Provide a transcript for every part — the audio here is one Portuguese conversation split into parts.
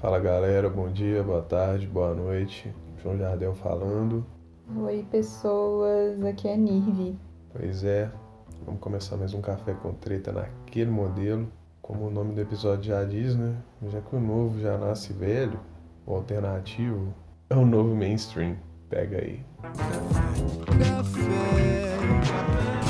Fala galera, bom dia, boa tarde, boa noite. João Jardel falando. Oi pessoas, aqui é Nirvi. Pois é, vamos começar mais um café com treta naquele modelo. Como o nome do episódio já diz, né? Já que o novo já nasce velho, o alternativo é o novo mainstream. Pega aí. Ok.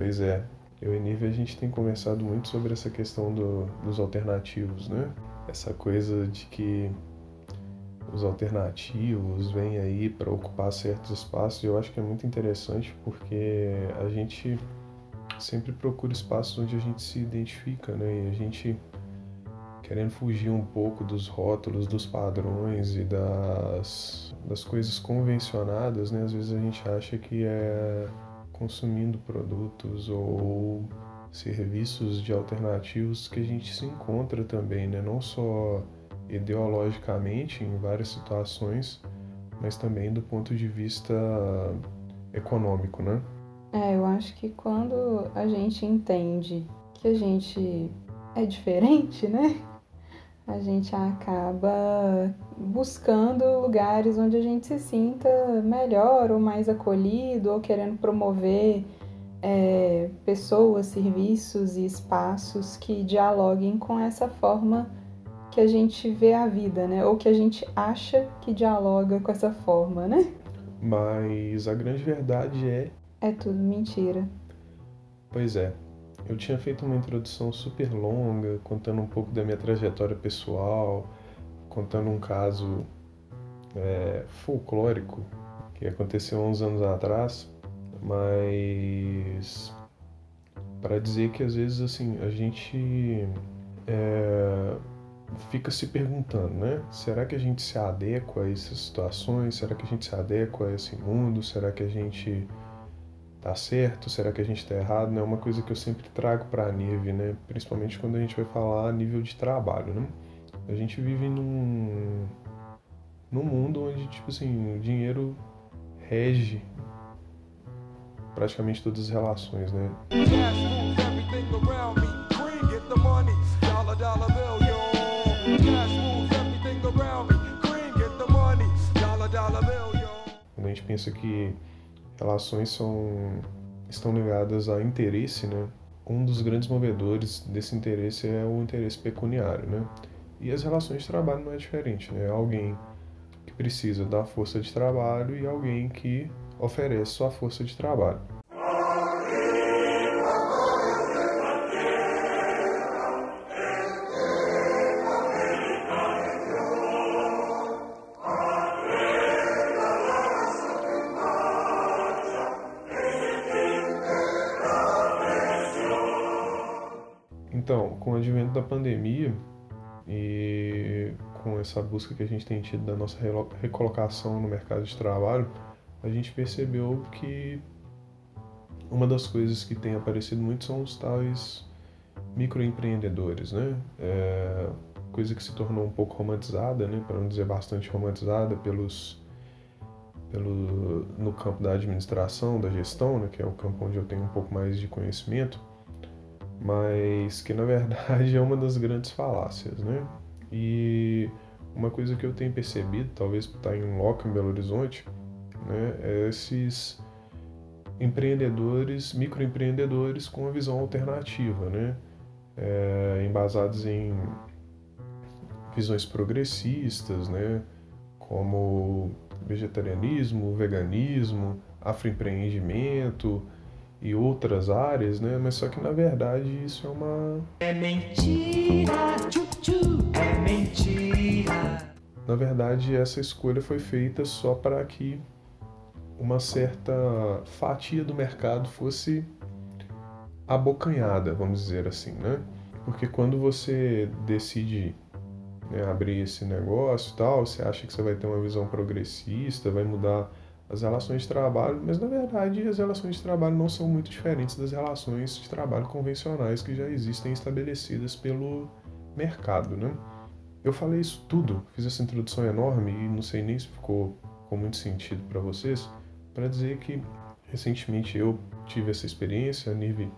Pois é, eu e Nive a gente tem conversado muito sobre essa questão do, dos alternativos, né? Essa coisa de que os alternativos vêm aí para ocupar certos espaços. e Eu acho que é muito interessante porque a gente sempre procura espaços onde a gente se identifica, né? E a gente querendo fugir um pouco dos rótulos, dos padrões e das, das coisas convencionadas, né? Às vezes a gente acha que é consumindo produtos ou serviços de alternativos que a gente se encontra também, né? Não só ideologicamente em várias situações, mas também do ponto de vista econômico, né? É, eu acho que quando a gente entende que a gente é diferente, né? A gente acaba buscando lugares onde a gente se sinta melhor ou mais acolhido, ou querendo promover é, pessoas, serviços e espaços que dialoguem com essa forma que a gente vê a vida, né? Ou que a gente acha que dialoga com essa forma, né? Mas a grande verdade é. É tudo mentira. Pois é. Eu tinha feito uma introdução super longa, contando um pouco da minha trajetória pessoal, contando um caso é, folclórico que aconteceu uns anos atrás, mas para dizer que às vezes assim a gente é, fica se perguntando, né? Será que a gente se adequa a essas situações? Será que a gente se adequa a esse mundo? Será que a gente tá certo? Será que a gente tá errado? É uma coisa que eu sempre trago para a Nive, né? Principalmente quando a gente vai falar a nível de trabalho, né? A gente vive num num mundo onde tipo assim, o dinheiro rege praticamente todas as relações, né? Quando a gente pensa que relações são estão ligadas a interesse, né? Um dos grandes movedores desse interesse é o interesse pecuniário, né? E as relações de trabalho não é diferente, né? Alguém que precisa da força de trabalho e alguém que oferece sua força de trabalho. Com o advento da pandemia e com essa busca que a gente tem tido da nossa recolocação no mercado de trabalho, a gente percebeu que uma das coisas que tem aparecido muito são os tais microempreendedores, né? É, coisa que se tornou um pouco romantizada, né? Para não dizer bastante romantizada pelos pelo no campo da administração, da gestão, né? Que é o campo onde eu tenho um pouco mais de conhecimento mas que na verdade é uma das grandes falácias, né? E uma coisa que eu tenho percebido, talvez por estar em loco em Belo Horizonte, né, é esses empreendedores, microempreendedores com uma visão alternativa, né? É, embasados em visões progressistas, né? Como vegetarianismo, veganismo, afroempreendimento, e outras áreas, né? Mas só que na verdade isso é uma. É mentira, tchu, tchu, é mentira. Na verdade, essa escolha foi feita só para que uma certa fatia do mercado fosse abocanhada, vamos dizer assim, né? Porque quando você decide né, abrir esse negócio e tal, você acha que você vai ter uma visão progressista, vai mudar as relações de trabalho, mas na verdade as relações de trabalho não são muito diferentes das relações de trabalho convencionais que já existem estabelecidas pelo mercado, né? Eu falei isso tudo, fiz essa introdução enorme e não sei nem se ficou com muito sentido para vocês, para dizer que recentemente eu tive essa experiência, a Nive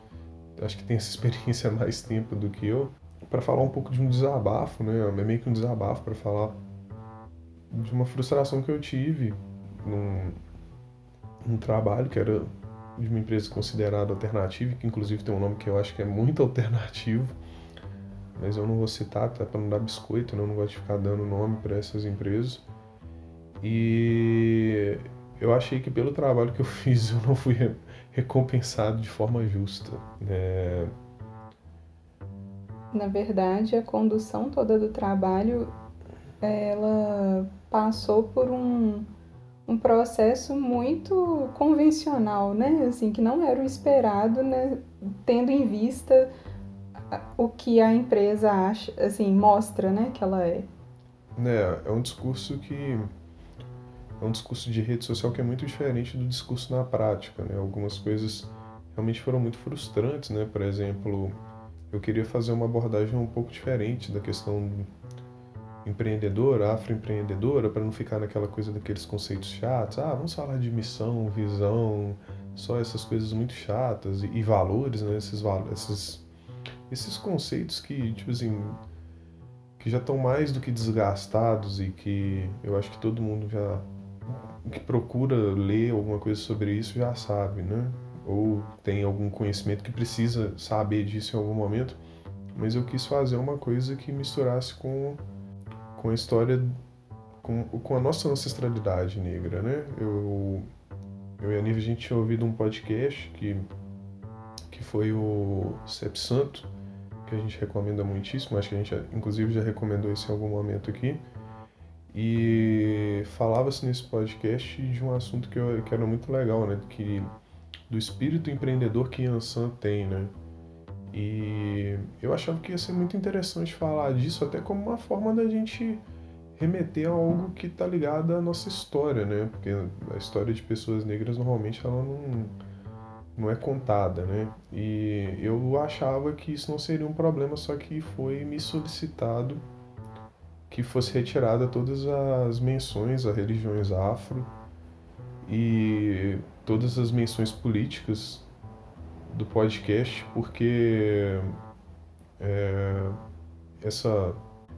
acho que tem essa experiência há mais tempo do que eu, para falar um pouco de um desabafo, né? É meio que um desabafo para falar de uma frustração que eu tive num, num trabalho que era de uma empresa considerada alternativa, que inclusive tem um nome que eu acho que é muito alternativo, mas eu não vou citar, tá para não dar biscoito, né? eu não gosto de ficar dando nome para essas empresas. E eu achei que pelo trabalho que eu fiz eu não fui recompensado de forma justa. Né? Na verdade, a condução toda do trabalho, ela passou por um, um processo muito convencional, né? Assim, que não era o esperado, né? Tendo em vista o que a empresa acha, assim, mostra, né, que ela é. É, é um discurso que é um discurso de rede social que é muito diferente do discurso na prática, né? Algumas coisas realmente foram muito frustrantes, né? Por exemplo, eu queria fazer uma abordagem um pouco diferente da questão empreendedora, afroempreendedora, para não ficar naquela coisa daqueles conceitos chatos. Ah, vamos falar de missão, visão, só essas coisas muito chatas e, e valores, né? Esses, esses, esses conceitos que, tipo assim, que já estão mais do que desgastados e que eu acho que todo mundo já que procura ler alguma coisa sobre isso já sabe, né? Ou tem algum conhecimento que precisa saber disso em algum momento. Mas eu quis fazer uma coisa que misturasse com, com a história, com, com a nossa ancestralidade negra, né? Eu, eu e a Nive, a gente tinha ouvido um podcast que, que foi o Cep Santo, que a gente recomenda muitíssimo. Acho que a gente, inclusive, já recomendou isso em algum momento aqui e falava-se nesse podcast de um assunto que, eu, que era muito legal, né? Que, do espírito empreendedor que Yansan tem, né? E eu achava que ia ser muito interessante falar disso, até como uma forma da gente remeter a algo que está ligado à nossa história, né? Porque a história de pessoas negras normalmente ela não, não é contada, né? E eu achava que isso não seria um problema, só que foi me solicitado que fosse retirada todas as menções a religiões afro e todas as menções políticas do podcast, porque é, essa,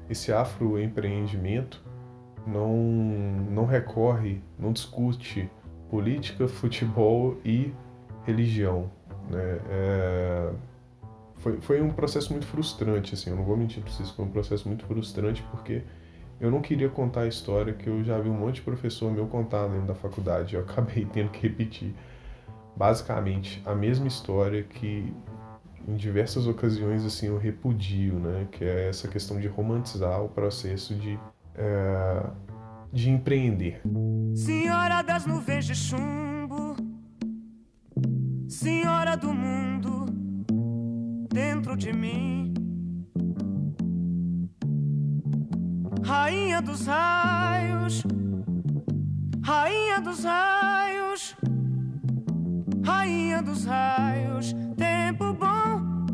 esse afroempreendimento não, não recorre, não discute política, futebol e religião. Né? É, foi, foi um processo muito frustrante, assim, eu não vou mentir pra vocês, foi um processo muito frustrante porque eu não queria contar a história que eu já vi um monte de professor meu contar dentro da faculdade, eu acabei tendo que repetir basicamente a mesma história que em diversas ocasiões assim eu repudio, né, que é essa questão de romantizar o processo de é, de empreender. Senhora das nuvens de chumbo, Senhora do mundo dentro de mim. Rainha dos raios, Rainha dos raios, Rainha dos raios, tempo bom,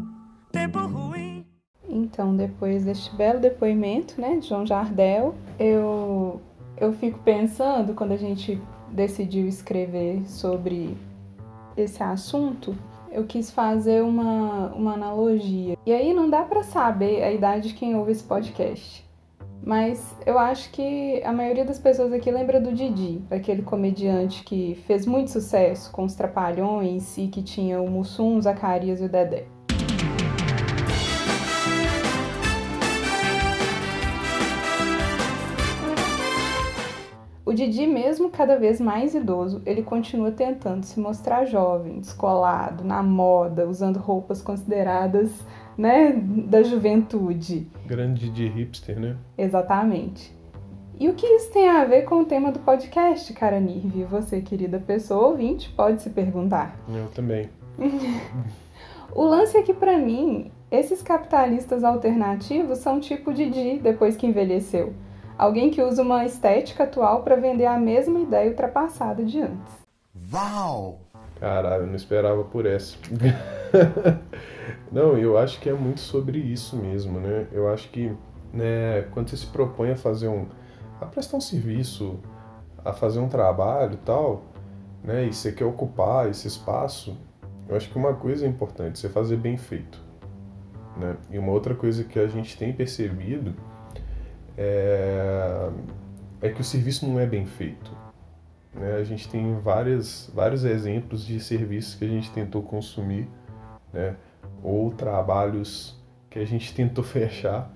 tempo ruim. Então, depois deste belo depoimento, né, de João Jardel, eu eu fico pensando quando a gente decidiu escrever sobre esse assunto, eu quis fazer uma, uma analogia. E aí não dá para saber a idade de quem ouve esse podcast. Mas eu acho que a maioria das pessoas aqui lembra do Didi, aquele comediante que fez muito sucesso com os Trapalhões e que tinha o Mussum, Zacarias e o Dedé. O Didi, mesmo cada vez mais idoso, ele continua tentando se mostrar jovem, descolado, na moda, usando roupas consideradas, né, da juventude. Grande Didi hipster, né? Exatamente. E o que isso tem a ver com o tema do podcast, cara Nirvi? Você, querida pessoa ouvinte, pode se perguntar. Eu também. O lance é que, pra mim, esses capitalistas alternativos são tipo Didi depois que envelheceu. Alguém que usa uma estética atual para vender a mesma ideia ultrapassada de antes. Uau! Caralho, eu não esperava por essa. não, eu acho que é muito sobre isso mesmo, né? Eu acho que né, quando você se propõe a fazer um. a prestar um serviço, a fazer um trabalho e tal, né? E você quer ocupar esse espaço, eu acho que uma coisa é importante, você fazer bem feito. Né? E uma outra coisa que a gente tem percebido é, é que o serviço não é bem feito. Né? A gente tem várias, vários exemplos de serviços que a gente tentou consumir, né? ou trabalhos que a gente tentou fechar,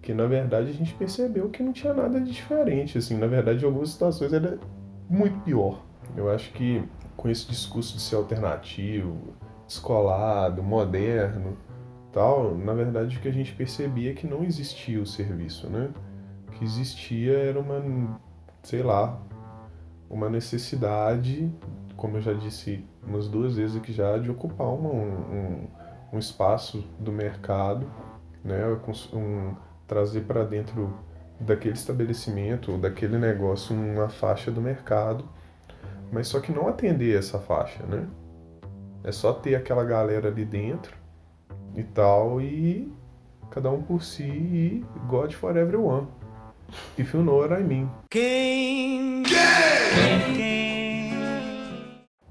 que na verdade a gente percebeu que não tinha nada de diferente. Assim, na verdade, em algumas situações era muito pior. Eu acho que com esse discurso de ser alternativo, descolado, moderno, tal, na verdade o que a gente percebia é que não existia o serviço, né? O que existia era uma, sei lá, uma necessidade, como eu já disse umas duas vezes aqui já, de ocupar uma, um, um espaço do mercado, né? Um, trazer para dentro daquele estabelecimento daquele negócio uma faixa do mercado, mas só que não atender essa faixa, né? É só ter aquela galera ali dentro e tal e cada um por si e God for everyone. If you know what I mean.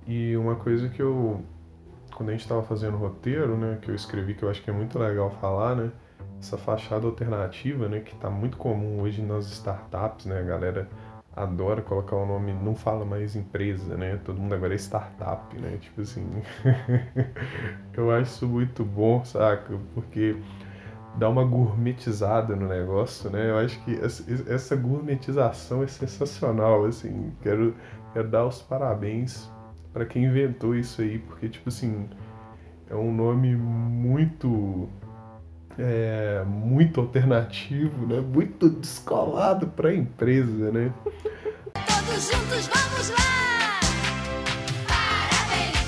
E uma coisa que eu quando a gente estava fazendo o roteiro, né, que eu escrevi que eu acho que é muito legal falar, né, essa fachada alternativa, né, que está muito comum hoje nas startups, né, a galera adora colocar o nome, não fala mais empresa, né? Todo mundo agora é startup, né? Tipo assim. eu acho isso muito bom, saca? Porque dá uma gourmetizada no negócio, né? Eu acho que essa gourmetização é sensacional, assim. Quero, quero dar os parabéns para quem inventou isso aí, porque, tipo assim, é um nome muito é, muito alternativo, né? Muito descolado para a empresa, né? Todos juntos vamos lá! Parabéns!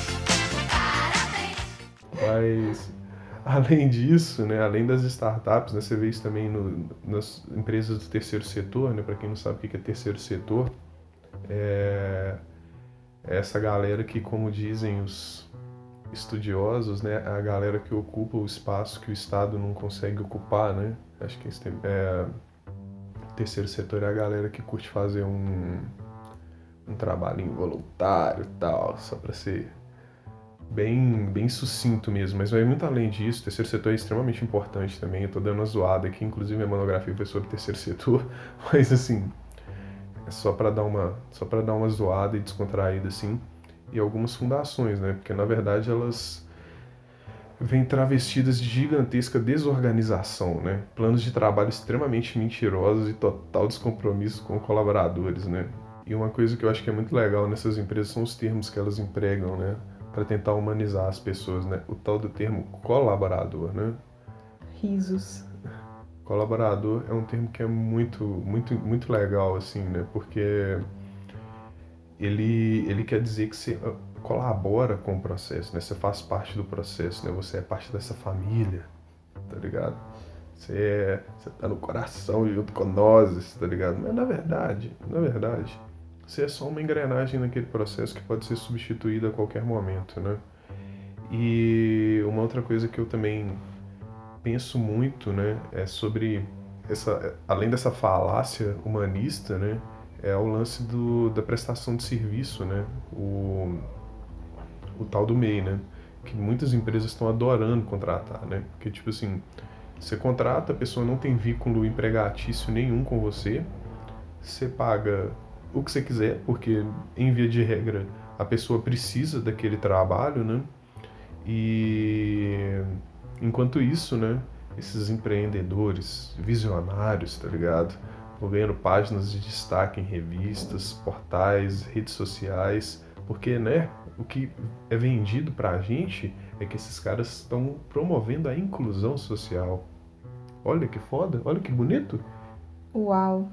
Parabéns! Mas além disso, né, além das startups, né, você vê isso também no, nas empresas do terceiro setor, né? Para quem não sabe o que é terceiro setor, é, é essa galera que, como dizem os estudiosos, né, a galera que ocupa o espaço que o Estado não consegue ocupar, né? Acho que tem, é, terceiro setor é a galera que curte fazer um, um trabalho voluntário e tal, só para ser bem, bem sucinto mesmo, mas vai muito além disso. O terceiro setor é extremamente importante também. Eu tô dando uma zoada aqui, inclusive a monografia foi sobre terceiro setor, mas assim, é só para dar uma, só para dar uma zoada e descontraída assim e algumas fundações, né? Porque na verdade elas vêm travestidas de gigantesca desorganização, né? Planos de trabalho extremamente mentirosos e total descompromisso com colaboradores, né? E uma coisa que eu acho que é muito legal nessas empresas são os termos que elas empregam, né? Para tentar humanizar as pessoas, né? O tal do termo colaborador, né? Risos. Colaborador é um termo que é muito, muito, muito legal, assim, né? Porque ele, ele quer dizer que você ah, colabora com o processo, né? Você faz parte do processo, né? Você é parte dessa família, tá ligado? Você, é, você tá no coração junto com nós, tá ligado? Mas na verdade, na verdade, você é só uma engrenagem naquele processo que pode ser substituída a qualquer momento, né? E uma outra coisa que eu também penso muito, né, é sobre essa, além dessa falácia humanista, né, é o lance do, da prestação de serviço, né? O, o tal do MEI, né? Que muitas empresas estão adorando contratar, né? Porque, tipo assim, você contrata, a pessoa não tem vínculo empregatício nenhum com você, você paga o que você quiser, porque, em via de regra, a pessoa precisa daquele trabalho, né? E enquanto isso, né? Esses empreendedores visionários, tá ligado? ganhando páginas de destaque em revistas, portais, redes sociais, porque, né, o que é vendido para a gente é que esses caras estão promovendo a inclusão social. Olha que foda, olha que bonito. Uau.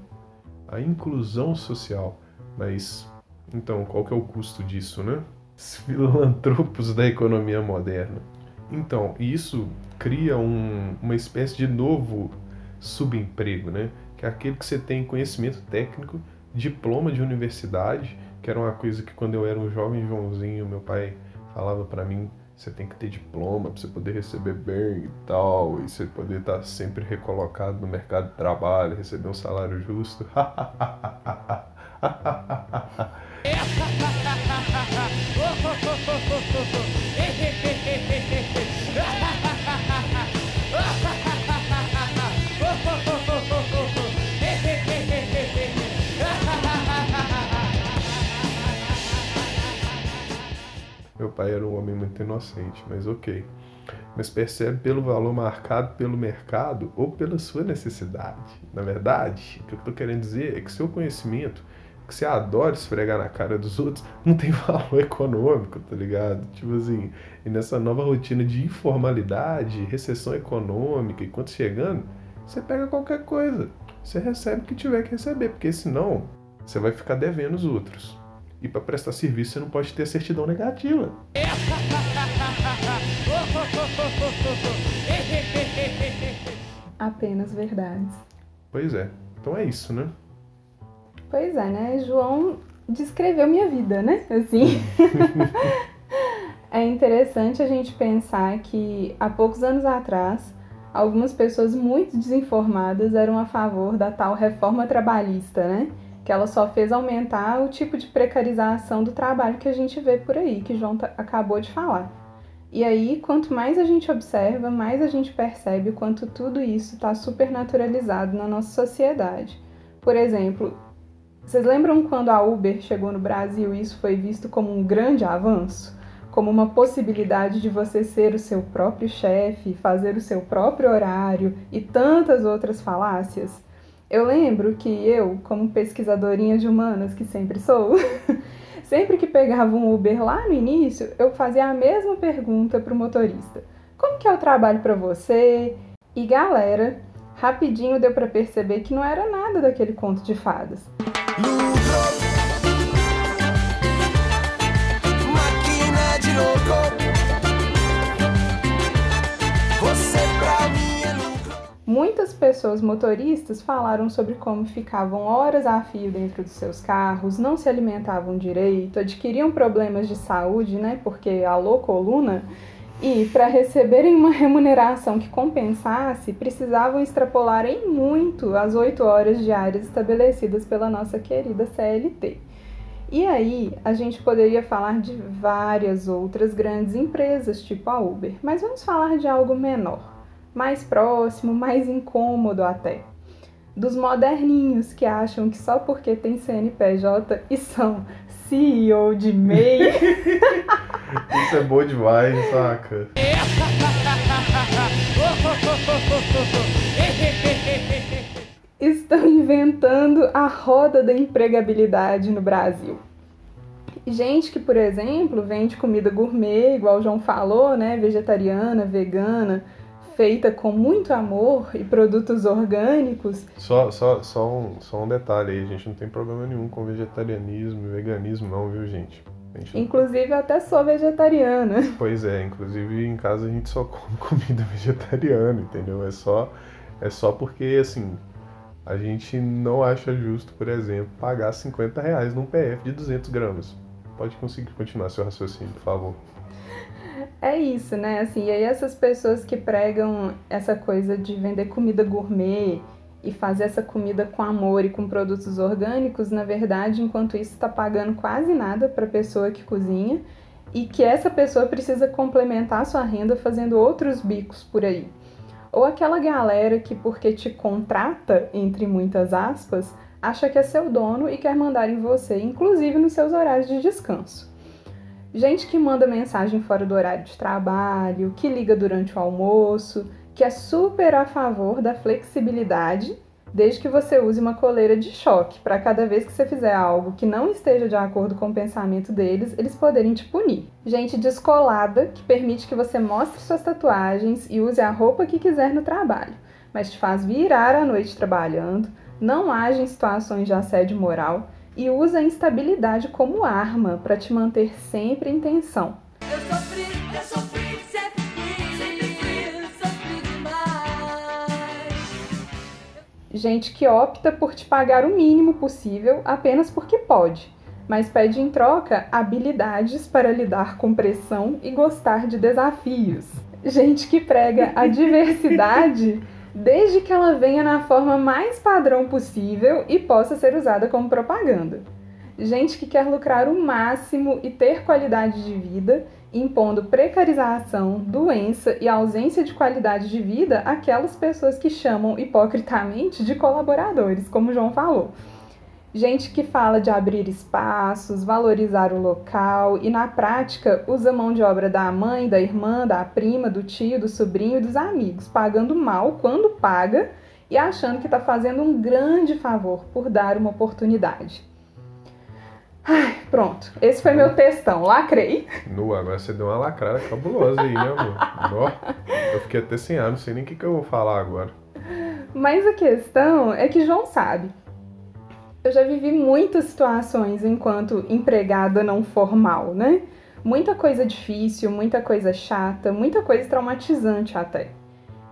A inclusão social. Mas, então, qual que é o custo disso, né? Os filantropos da economia moderna. Então, isso cria um, uma espécie de novo subemprego, né? que é aquele que você tem conhecimento técnico, diploma de universidade, que era uma coisa que quando eu era um jovem Joãozinho, meu pai falava para mim, você tem que ter diploma para você poder receber bem e tal, e você poder estar tá sempre recolocado no mercado de trabalho, receber um salário justo. pai era um homem muito inocente, mas ok. Mas percebe pelo valor marcado pelo mercado ou pela sua necessidade. Na verdade, o que eu estou querendo dizer é que seu conhecimento, que você adora esfregar na cara dos outros, não tem valor econômico, tá ligado? Tipo assim, e nessa nova rotina de informalidade, recessão econômica e chegando, você pega qualquer coisa. Você recebe o que tiver que receber, porque senão você vai ficar devendo os outros. E para prestar serviço você não pode ter certidão negativa. Apenas verdades. Pois é. Então é isso, né? Pois é, né? João descreveu minha vida, né? Assim. é interessante a gente pensar que há poucos anos atrás, algumas pessoas muito desinformadas eram a favor da tal reforma trabalhista, né? Que ela só fez aumentar o tipo de precarização do trabalho que a gente vê por aí, que João acabou de falar. E aí, quanto mais a gente observa, mais a gente percebe o quanto tudo isso está supernaturalizado na nossa sociedade. Por exemplo, vocês lembram quando a Uber chegou no Brasil e isso foi visto como um grande avanço? Como uma possibilidade de você ser o seu próprio chefe, fazer o seu próprio horário e tantas outras falácias? Eu lembro que eu, como pesquisadorinha de humanas que sempre sou, sempre que pegava um Uber lá no início, eu fazia a mesma pergunta para o motorista: Como que é o trabalho para você? E galera, rapidinho deu para perceber que não era nada daquele conto de fadas. Muitas pessoas motoristas falaram sobre como ficavam horas a fio dentro dos seus carros, não se alimentavam direito, adquiriam problemas de saúde, né? Porque alô coluna. E para receberem uma remuneração que compensasse, precisavam extrapolar em muito as oito horas diárias estabelecidas pela nossa querida CLT. E aí, a gente poderia falar de várias outras grandes empresas, tipo a Uber, mas vamos falar de algo menor mais próximo, mais incômodo até. Dos moderninhos que acham que só porque tem CNPJ e são CEO de MEI. Isso é bom demais, saca? Estão inventando a roda da empregabilidade no Brasil. Gente que, por exemplo, vende comida gourmet, igual o João falou, né? Vegetariana, vegana, feita com muito amor e produtos orgânicos. Só, só, só, um, só um detalhe aí, a gente não tem problema nenhum com vegetarianismo e veganismo não, viu gente? gente inclusive eu até sou vegetariana. Pois é, inclusive em casa a gente só come comida vegetariana, entendeu? É só, é só porque assim, a gente não acha justo, por exemplo, pagar 50 reais num PF de 200 gramas. Pode conseguir continuar seu raciocínio, por favor. É isso, né? Assim, e aí essas pessoas que pregam essa coisa de vender comida gourmet e fazer essa comida com amor e com produtos orgânicos, na verdade, enquanto isso está pagando quase nada para a pessoa que cozinha e que essa pessoa precisa complementar sua renda fazendo outros bicos por aí. Ou aquela galera que, porque te contrata, entre muitas aspas, acha que é seu dono e quer mandar em você, inclusive nos seus horários de descanso. Gente que manda mensagem fora do horário de trabalho, que liga durante o almoço, que é super a favor da flexibilidade, desde que você use uma coleira de choque para cada vez que você fizer algo que não esteja de acordo com o pensamento deles, eles poderem te punir. Gente descolada que permite que você mostre suas tatuagens e use a roupa que quiser no trabalho, mas te faz virar a noite trabalhando, não age em situações de assédio moral e usa a instabilidade como arma para te manter sempre em tensão. Eu sofri, eu sofri, sempre fui, sempre fui, sofri demais. Gente que opta por te pagar o mínimo possível apenas porque pode, mas pede em troca habilidades para lidar com pressão e gostar de desafios. Gente que prega a diversidade desde que ela venha na forma mais padrão possível e possa ser usada como propaganda. Gente que quer lucrar o máximo e ter qualidade de vida, impondo precarização, doença e ausência de qualidade de vida àquelas pessoas que chamam hipocritamente de colaboradores, como o João falou. Gente que fala de abrir espaços, valorizar o local e, na prática, usa mão de obra da mãe, da irmã, da prima, do tio, do sobrinho e dos amigos, pagando mal quando paga e achando que está fazendo um grande favor por dar uma oportunidade. Ai, pronto. Esse foi meu textão. Lacrei. Nu, agora você deu uma lacrada cabulosa aí, né, amor? Nó, eu fiquei até sem ar, não sei nem o que, que eu vou falar agora. Mas a questão é que João sabe. Eu já vivi muitas situações enquanto empregada não formal, né? Muita coisa difícil, muita coisa chata, muita coisa traumatizante até.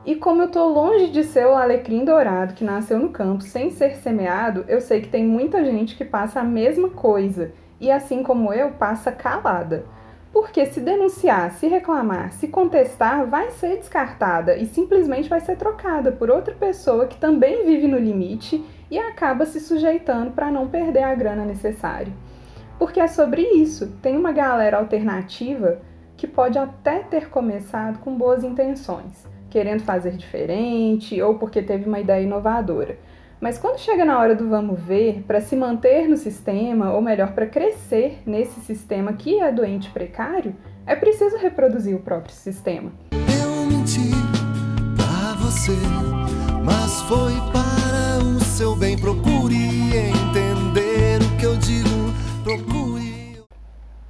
E como eu tô longe de ser o alecrim dourado que nasceu no campo sem ser semeado, eu sei que tem muita gente que passa a mesma coisa e, assim como eu, passa calada. Porque se denunciar, se reclamar, se contestar, vai ser descartada e simplesmente vai ser trocada por outra pessoa que também vive no limite e acaba se sujeitando para não perder a grana necessária. Porque é sobre isso. Tem uma galera alternativa que pode até ter começado com boas intenções, querendo fazer diferente ou porque teve uma ideia inovadora. Mas quando chega na hora do vamos ver, para se manter no sistema, ou melhor, para crescer nesse sistema que é doente precário, é preciso reproduzir o próprio sistema. Eu menti pra você, mas foi para seu bem. Procure entender o que eu digo, procure.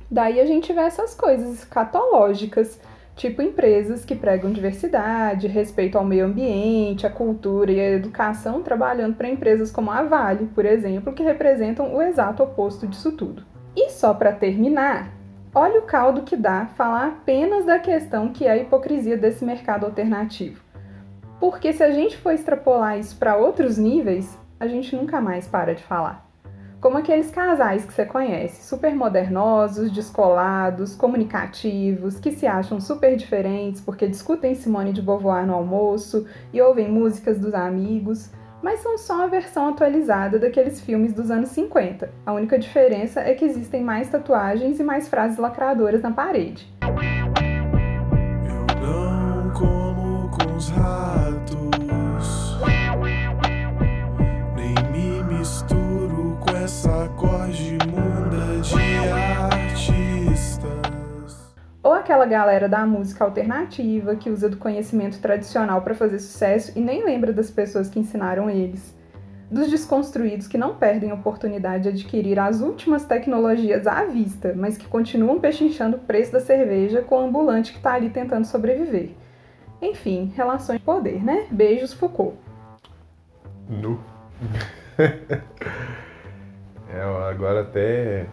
Daí a gente vê essas coisas catológicas, tipo empresas que pregam diversidade, respeito ao meio ambiente, a cultura e a educação, trabalhando para empresas como a Vale, por exemplo, que representam o exato oposto disso tudo. E só para terminar, olha o caldo que dá falar apenas da questão que é a hipocrisia desse mercado alternativo. Porque se a gente for extrapolar isso para outros níveis, a gente nunca mais para de falar. Como aqueles casais que você conhece, super modernosos, descolados, comunicativos, que se acham super diferentes porque discutem Simone de Beauvoir no almoço e ouvem músicas dos amigos, mas são só a versão atualizada daqueles filmes dos anos 50. A única diferença é que existem mais tatuagens e mais frases lacradoras na parede. Aquela galera da música alternativa que usa do conhecimento tradicional para fazer sucesso e nem lembra das pessoas que ensinaram eles. Dos desconstruídos que não perdem a oportunidade de adquirir as últimas tecnologias à vista, mas que continuam pechinchando o preço da cerveja com o ambulante que está ali tentando sobreviver. Enfim, relações de poder, né? Beijos, Foucault. Nu. é, agora até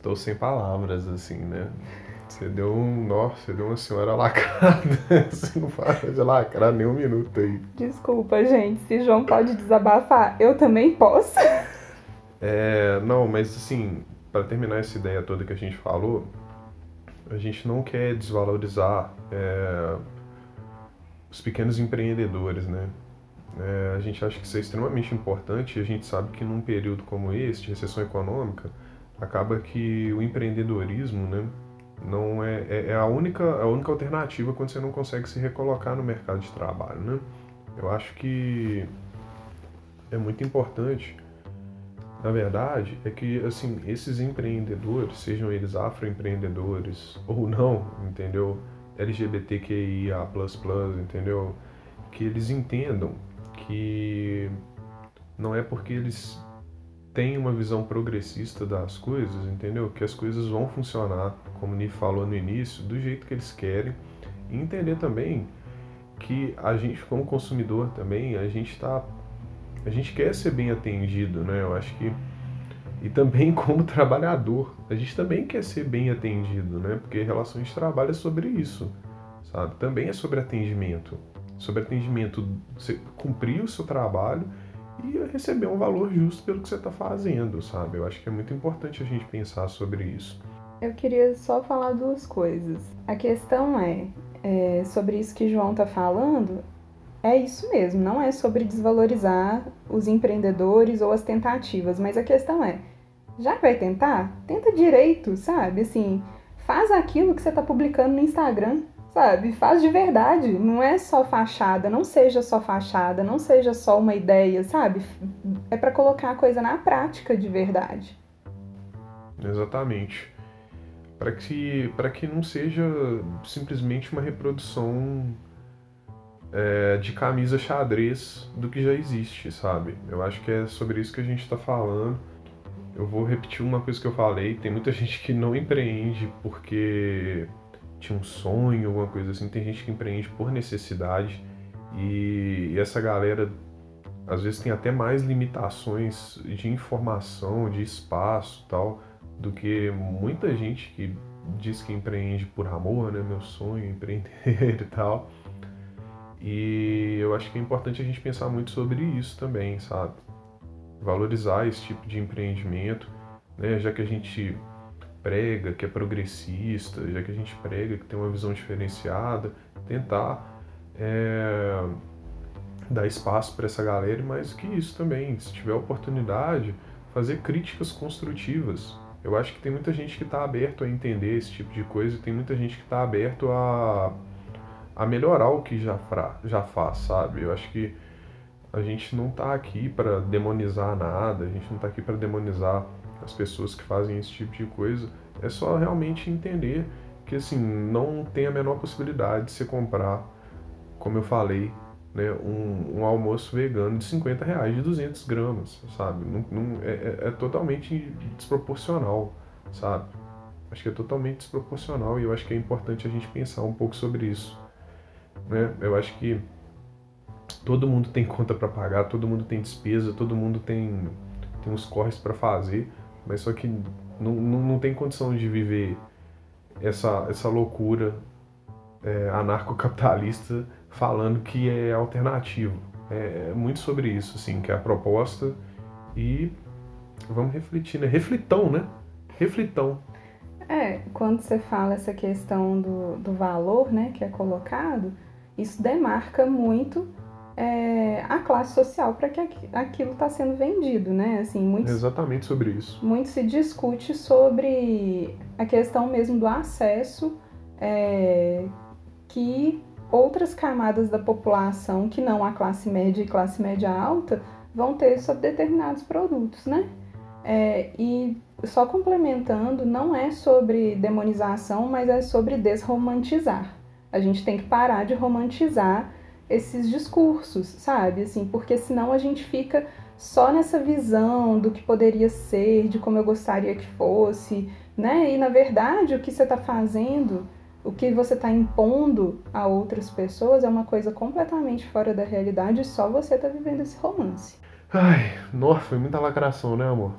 estou sem palavras, assim, né? Você deu um. Nossa, você deu uma senhora lacrada. Você não para de lacrar nem um minuto aí. Desculpa, gente. Se João pode desabafar, eu também posso. É, não, mas assim, para terminar essa ideia toda que a gente falou, a gente não quer desvalorizar é, os pequenos empreendedores, né? É, a gente acha que isso é extremamente importante e a gente sabe que num período como esse, de recessão econômica, acaba que o empreendedorismo, né, não é, é, é a única a única alternativa quando você não consegue se recolocar no mercado de trabalho, né? Eu acho que é muito importante na verdade, é que assim, esses empreendedores, sejam eles afroempreendedores ou não, entendeu? LGBTQIA++, entendeu? Que eles entendam que não é porque eles têm uma visão progressista das coisas, entendeu? Que as coisas vão funcionar, como o Ni falou no início, do jeito que eles querem. E entender também que a gente, como consumidor também, a gente está a gente quer ser bem atendido, né? Eu acho que e também como trabalhador, a gente também quer ser bem atendido, né? Porque relações de trabalho é sobre isso, sabe? Também é sobre atendimento, sobre atendimento, você cumprir o seu trabalho e receber um valor justo pelo que você está fazendo, sabe? Eu acho que é muito importante a gente pensar sobre isso. Eu queria só falar duas coisas. A questão é, é sobre isso que João está falando, é isso mesmo, não é sobre desvalorizar os empreendedores ou as tentativas, mas a questão é, já vai tentar? Tenta direito, sabe? Assim, faz aquilo que você está publicando no Instagram, sabe? Faz de verdade, não é só fachada, não seja só fachada, não seja só uma ideia, sabe? É para colocar a coisa na prática de verdade. Exatamente. Para que, que não seja simplesmente uma reprodução é, de camisa xadrez do que já existe, sabe? Eu acho que é sobre isso que a gente está falando. Eu vou repetir uma coisa que eu falei: tem muita gente que não empreende porque tinha um sonho, alguma coisa assim. Tem gente que empreende por necessidade e, essa galera às vezes tem até mais limitações de informação, de espaço, tal, do que muita gente que diz que empreende por amor, né? Meu sonho empreender e tal. E eu acho que é importante a gente pensar muito sobre isso também, sabe? Valorizar esse tipo de empreendimento, né? Já que a gente prega que é progressista, já que a gente prega que tem uma visão diferenciada, tentar é, dar espaço para essa galera mais que isso também, se tiver oportunidade, fazer críticas construtivas. Eu acho que tem muita gente que está aberto a entender esse tipo de coisa e tem muita gente que está aberto a a melhorar o que já, fra, já faz, sabe? Eu acho que a gente não está aqui para demonizar nada, a gente não está aqui para demonizar as pessoas que fazem esse tipo de coisa. É só realmente entender que assim não tem a menor possibilidade de você comprar, como eu falei, né, um, um almoço vegano de 50 reais de 200 gramas, sabe? Não, não é, é, é totalmente desproporcional, sabe? Acho que é totalmente desproporcional e eu acho que é importante a gente pensar um pouco sobre isso. Né? Eu acho que todo mundo tem conta para pagar, todo mundo tem despesa, todo mundo tem, tem uns corres para fazer, mas só que não, não, não tem condição de viver essa, essa loucura é, anarcocapitalista falando que é alternativo. É, é muito sobre isso, assim, que é a proposta e vamos refletir, né? Reflitão, né? Reflitão. É, quando você fala essa questão do, do valor, né, que é colocado, isso demarca muito é, a classe social para que aquilo está sendo vendido, né? Assim, muito, Exatamente sobre isso. Muito se discute sobre a questão mesmo do acesso é, que outras camadas da população, que não a classe média e classe média alta, vão ter sobre determinados produtos, né? É, e só complementando, não é sobre demonização, mas é sobre desromantizar. A gente tem que parar de romantizar esses discursos, sabe? Assim, porque senão a gente fica só nessa visão do que poderia ser, de como eu gostaria que fosse, né? E na verdade, o que você está fazendo, o que você está impondo a outras pessoas é uma coisa completamente fora da realidade e só você está vivendo esse romance. Ai, nossa, foi muita lacração, né, amor?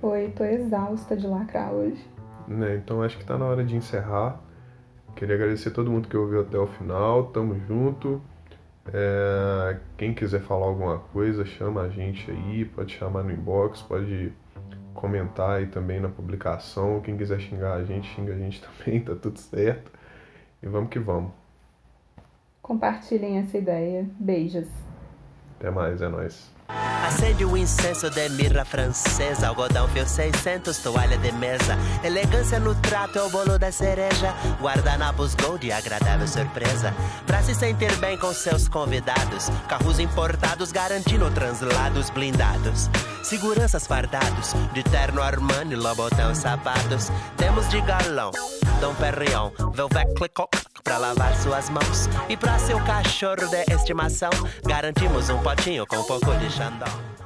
Foi, tô exausta de lacrar hoje. Né, então acho que tá na hora de encerrar. Queria agradecer a todo mundo que ouviu até o final. Tamo junto. É, quem quiser falar alguma coisa, chama a gente aí. Pode chamar no inbox, pode comentar aí também na publicação. Quem quiser xingar a gente, xinga a gente também, tá tudo certo. E vamos que vamos. Compartilhem essa ideia. Beijos. Até mais, é nóis. Acende o incenso de mirra francesa, algodão fio 600, toalha de mesa. Elegância no trato é o bolo da cereja. Guardanapos gold, agradável surpresa. Pra se sentir bem com seus convidados. Carros importados garantindo translados blindados. Seguranças fardados, de terno Armani, Lobotão sapatos. Temos de galão, Dom Perrion, Velvet Clicot pra lavar suas mãos. E pra seu cachorro de estimação, garantimos um potinho com um pouco de Xandão.